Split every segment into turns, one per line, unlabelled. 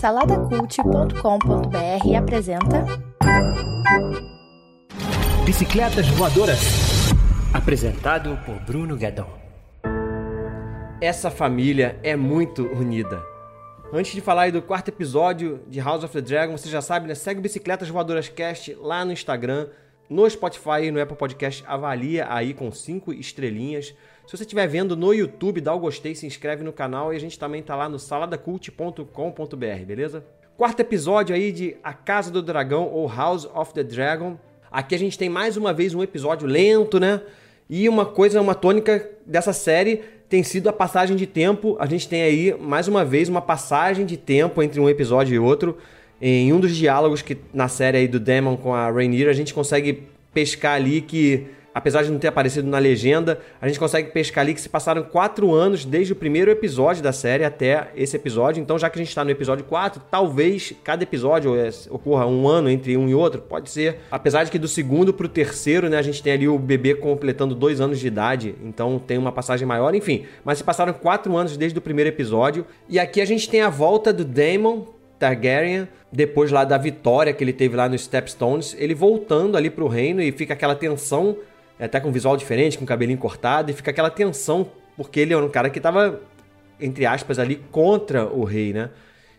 Saladacult.com.br apresenta
Bicicletas Voadoras. Apresentado por Bruno Guedon.
Essa família é muito unida. Antes de falar aí do quarto episódio de House of the Dragon, você já sabe, né? Segue o Bicicletas Voadoras Cast lá no Instagram, no Spotify e no Apple Podcast. Avalia aí com cinco estrelinhas. Se você estiver vendo no YouTube, dá o gostei, se inscreve no canal e a gente também tá lá no saladacult.com.br, beleza? Quarto episódio aí de A Casa do Dragão ou House of the Dragon. Aqui a gente tem mais uma vez um episódio lento, né? E uma coisa, uma tônica dessa série tem sido a passagem de tempo. A gente tem aí, mais uma vez, uma passagem de tempo entre um episódio e outro. Em um dos diálogos que na série aí do Demon com a Rhaenyra, a gente consegue pescar ali que apesar de não ter aparecido na legenda, a gente consegue pescar ali que se passaram quatro anos desde o primeiro episódio da série até esse episódio. Então, já que a gente está no episódio 4, talvez cada episódio é, ocorra um ano entre um e outro, pode ser. Apesar de que do segundo para o terceiro, né, a gente tem ali o bebê completando dois anos de idade, então tem uma passagem maior, enfim. Mas se passaram quatro anos desde o primeiro episódio. E aqui a gente tem a volta do Daemon Targaryen, depois lá da vitória que ele teve lá nos Stepstones, ele voltando ali pro reino e fica aquela tensão é, até com um visual diferente, com o cabelinho cortado, e fica aquela tensão, porque ele é um cara que estava, entre aspas, ali contra o rei, né?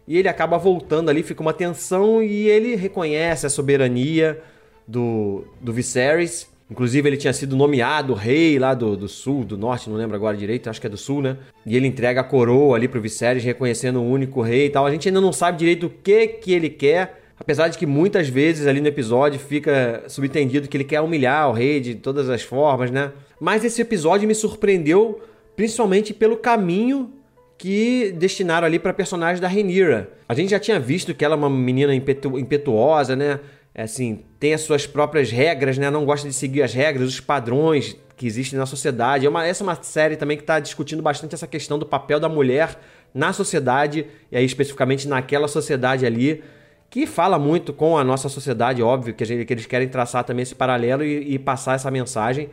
E ele acaba voltando ali, fica uma tensão, e ele reconhece a soberania do, do Viserys. Inclusive, ele tinha sido nomeado rei lá do, do sul, do norte, não lembro agora direito, acho que é do sul, né? E ele entrega a coroa ali pro Viserys, reconhecendo o único rei e tal. A gente ainda não sabe direito o que que ele quer, Apesar de que muitas vezes ali no episódio fica subentendido que ele quer humilhar o rei de todas as formas, né? Mas esse episódio me surpreendeu principalmente pelo caminho que destinaram ali para personagem da Rhaenyra. A gente já tinha visto que ela é uma menina impetu impetuosa, né? É assim, tem as suas próprias regras, né? Não gosta de seguir as regras, os padrões que existem na sociedade. É uma, essa é uma série também que está discutindo bastante essa questão do papel da mulher na sociedade, e aí especificamente naquela sociedade ali que fala muito com a nossa sociedade, óbvio, que, gente, que eles querem traçar também esse paralelo e, e, passar essa mensagem,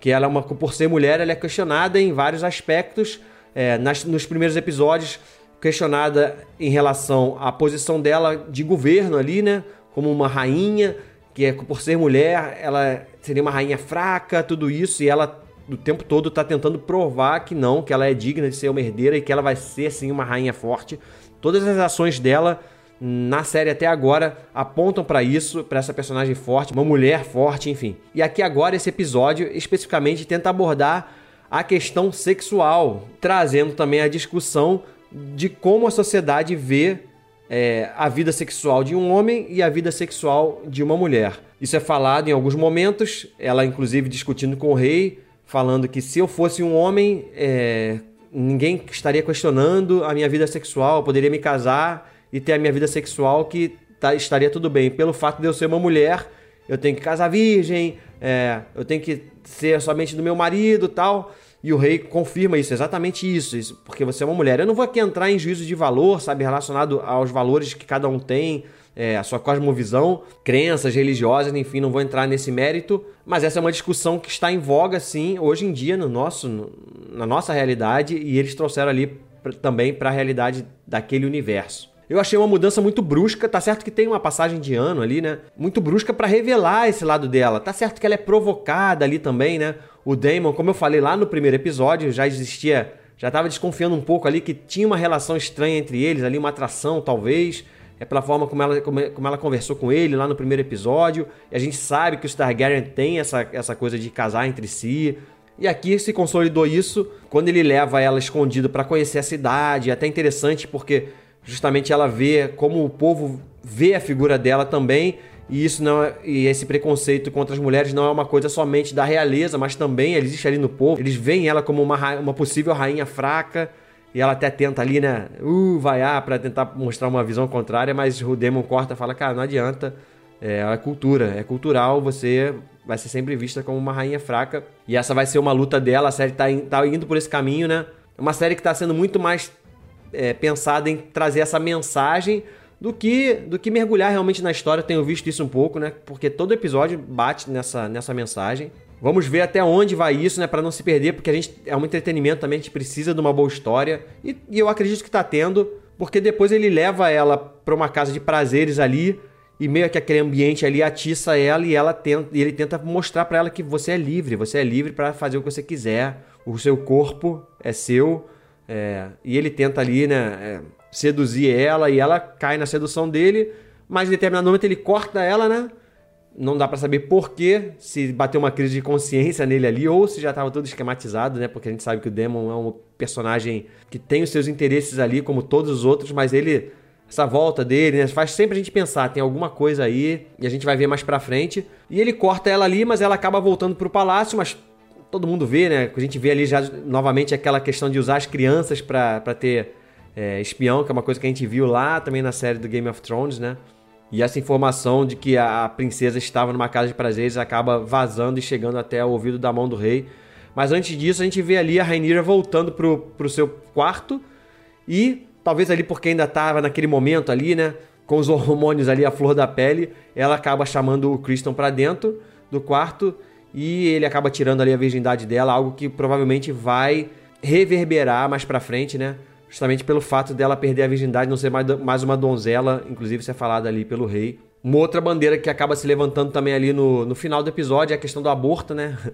que ela é uma, por ser mulher, ela é questionada em vários aspectos. É, nas, nos primeiros episódios, questionada em relação à posição dela de governo ali, né? Como uma rainha, que é, por ser mulher, ela seria uma rainha fraca, tudo isso, e ela o tempo todo está tentando provar que não, que ela é digna de ser uma herdeira e que ela vai ser sim uma rainha forte. Todas as ações dela na série até agora apontam para isso, para essa personagem forte, uma mulher forte, enfim. E aqui agora esse episódio especificamente tenta abordar a questão sexual, trazendo também a discussão de como a sociedade vê é, a vida sexual de um homem e a vida sexual de uma mulher. Isso é falado em alguns momentos, ela inclusive discutindo com o rei, falando que se eu fosse um homem, é, ninguém estaria questionando a minha vida sexual, eu poderia me casar e ter a minha vida sexual que tá, estaria tudo bem. Pelo fato de eu ser uma mulher, eu tenho que casar virgem, é, eu tenho que ser somente do meu marido tal. E o rei confirma isso, exatamente isso, isso, porque você é uma mulher. Eu não vou aqui entrar em juízo de valor, sabe, relacionado aos valores que cada um tem, é, a sua cosmovisão, crenças religiosas, enfim, não vou entrar nesse mérito, mas essa é uma discussão que está em voga, sim, hoje em dia, no nosso, no, na nossa realidade, e eles trouxeram ali pra, também para a realidade daquele universo. Eu achei uma mudança muito brusca, tá certo que tem uma passagem de ano ali, né? Muito brusca para revelar esse lado dela. Tá certo que ela é provocada ali também, né? O Damon, como eu falei lá no primeiro episódio, já existia, já tava desconfiando um pouco ali que tinha uma relação estranha entre eles, ali uma atração talvez. É pela forma como ela, como, como ela conversou com ele lá no primeiro episódio. E a gente sabe que os Targaryen tem essa, essa coisa de casar entre si. E aqui se consolidou isso quando ele leva ela escondida para conhecer a cidade. É até interessante porque justamente ela vê como o povo vê a figura dela também e isso não é, e esse preconceito contra as mulheres não é uma coisa somente da realeza, mas também existe ali no povo. Eles veem ela como uma, uma possível rainha fraca e ela até tenta ali, né, uh, vaiar para tentar mostrar uma visão contrária, mas o Demon corta e fala, cara, não adianta, é, é cultura, é cultural, você vai ser sempre vista como uma rainha fraca e essa vai ser uma luta dela, a série tá, in, tá indo por esse caminho, né? É uma série que tá sendo muito mais é, pensada em trazer essa mensagem do que do que mergulhar realmente na história. Tenho visto isso um pouco, né? Porque todo episódio bate nessa, nessa mensagem. Vamos ver até onde vai isso, né? Para não se perder, porque a gente é um entretenimento também, a gente precisa de uma boa história. E, e eu acredito que está tendo. porque depois ele leva ela para uma casa de prazeres ali e meio que aquele ambiente ali atiça ela e ela tenta, e ele tenta mostrar para ela que você é livre, você é livre para fazer o que você quiser, o seu corpo é seu, é, e ele tenta ali, né, é, seduzir ela e ela cai na sedução dele, mas em determinado momento ele corta ela, né? Não dá para saber por quê, se bateu uma crise de consciência nele ali ou se já estava tudo esquematizado, né? Porque a gente sabe que o Demon é um personagem que tem os seus interesses ali, como todos os outros, mas ele essa volta dele, né? Faz sempre a gente pensar, tem alguma coisa aí, e a gente vai ver mais pra frente. E ele corta ela ali, mas ela acaba voltando pro palácio, mas todo mundo vê, né? A gente vê ali já novamente aquela questão de usar as crianças para ter é, espião, que é uma coisa que a gente viu lá também na série do Game of Thrones, né? E essa informação de que a princesa estava numa casa de prazeres acaba vazando e chegando até o ouvido da mão do rei. Mas antes disso, a gente vê ali a Rainira voltando pro, pro seu quarto e talvez ali porque ainda estava naquele momento ali, né? Com os hormônios ali, a flor da pele, ela acaba chamando o Kristen para dentro do quarto e ele acaba tirando ali a virgindade dela, algo que provavelmente vai reverberar mais para frente, né? Justamente pelo fato dela perder a virgindade, não ser mais uma donzela, inclusive ser falada ali pelo rei. Uma outra bandeira que acaba se levantando também ali no, no final do episódio é a questão do aborto, né?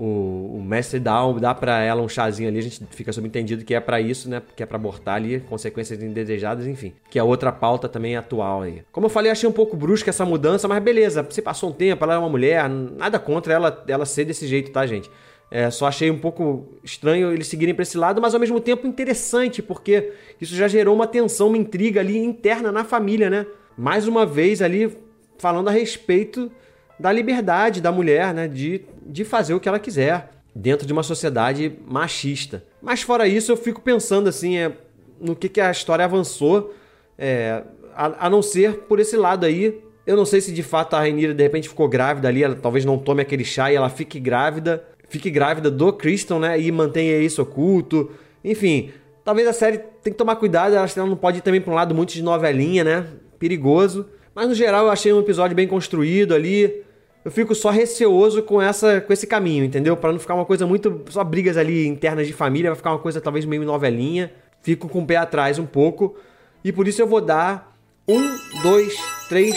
O, o mestre dá, dá para ela um chazinho ali, a gente fica subentendido que é para isso, né? Que é para abortar ali, consequências indesejadas, enfim. Que é outra pauta também atual aí. Como eu falei, achei um pouco brusca essa mudança, mas beleza, se passou um tempo, ela é uma mulher, nada contra ela, ela ser desse jeito, tá, gente? É, só achei um pouco estranho eles seguirem para esse lado, mas ao mesmo tempo interessante, porque isso já gerou uma tensão, uma intriga ali interna na família, né? Mais uma vez ali falando a respeito da liberdade da mulher, né? De, de fazer o que ela quiser dentro de uma sociedade machista. Mas fora isso, eu fico pensando assim, é, no que, que a história avançou, é, a, a não ser por esse lado aí. Eu não sei se de fato a Rainira de repente ficou grávida ali, ela talvez não tome aquele chá e ela fique grávida fique grávida do Kristen, né? E mantenha isso oculto. Enfim, talvez a série tem que tomar cuidado, ela não pode ir também para um lado muito de novelinha, né? Perigoso. Mas no geral eu achei um episódio bem construído ali. Eu fico só receoso com essa com esse caminho, entendeu? Para não ficar uma coisa muito só brigas ali internas de família, vai ficar uma coisa talvez meio novelinha. Fico com o pé atrás um pouco. E por isso eu vou dar um, dois, três,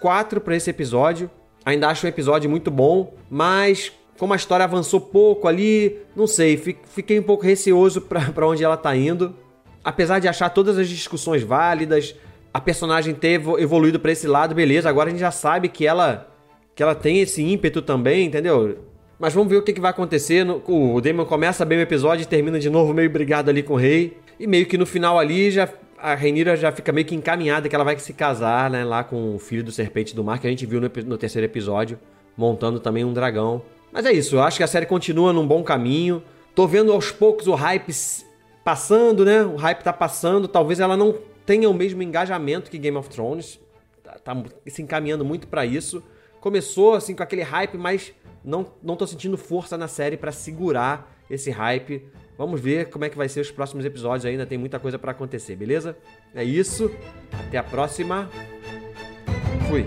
quatro para esse episódio. Ainda acho um episódio muito bom, mas como a história avançou pouco ali, não sei, fiquei um pouco receoso para onde ela tá indo. Apesar de achar todas as discussões válidas, a personagem ter evoluído para esse lado, beleza, agora a gente já sabe que ela que ela tem esse ímpeto também, entendeu? Mas vamos ver o que, que vai acontecer. O Damon começa bem o episódio e termina de novo meio brigado ali com o rei. E meio que no final ali já a Rhaenyra já fica meio que encaminhada que ela vai se casar, né, lá com o filho do Serpente do Mar, que a gente viu no, no terceiro episódio, montando também um dragão. Mas é isso, eu acho que a série continua num bom caminho. Tô vendo aos poucos o hype passando, né? O hype tá passando. Talvez ela não tenha o mesmo engajamento que Game of Thrones. Tá, tá se encaminhando muito para isso. Começou assim com aquele hype, mas não, não tô sentindo força na série para segurar esse hype. Vamos ver como é que vai ser os próximos episódios ainda, tem muita coisa para acontecer, beleza? É isso. Até a próxima. Fui.